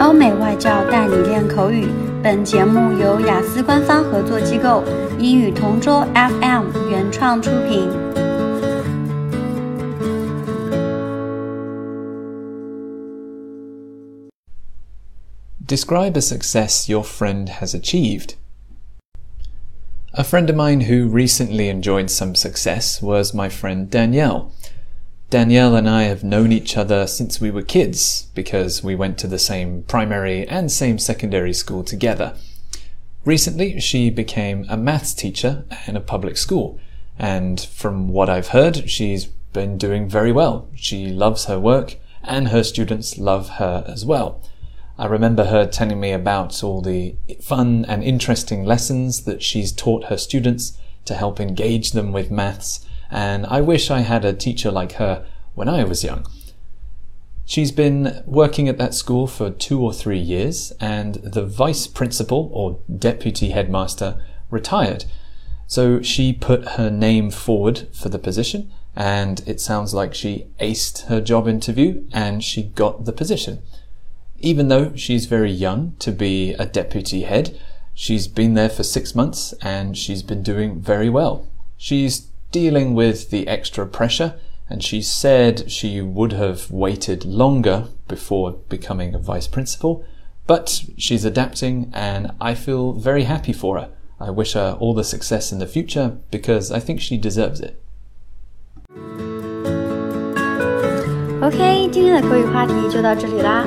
欧美外教带你练口语。本节目由雅思官方合作机构英语同桌 FM 原创出品。Describe a success your friend has achieved. A friend of mine who recently enjoyed some success was my friend Danielle. Danielle and I have known each other since we were kids because we went to the same primary and same secondary school together. Recently, she became a maths teacher in a public school, and from what I've heard, she's been doing very well. She loves her work, and her students love her as well. I remember her telling me about all the fun and interesting lessons that she's taught her students to help engage them with maths and I wish I had a teacher like her when I was young. She's been working at that school for two or three years, and the vice principal or deputy headmaster retired. So she put her name forward for the position, and it sounds like she aced her job interview and she got the position. Even though she's very young to be a deputy head, she's been there for six months and she's been doing very well. She's dealing with the extra pressure, and she said she would have waited longer before becoming a vice principal, but she's adapting, and I feel very happy for her. I wish her all the success in the future because I think she deserves it. OK，今天的口语话题就到这里啦。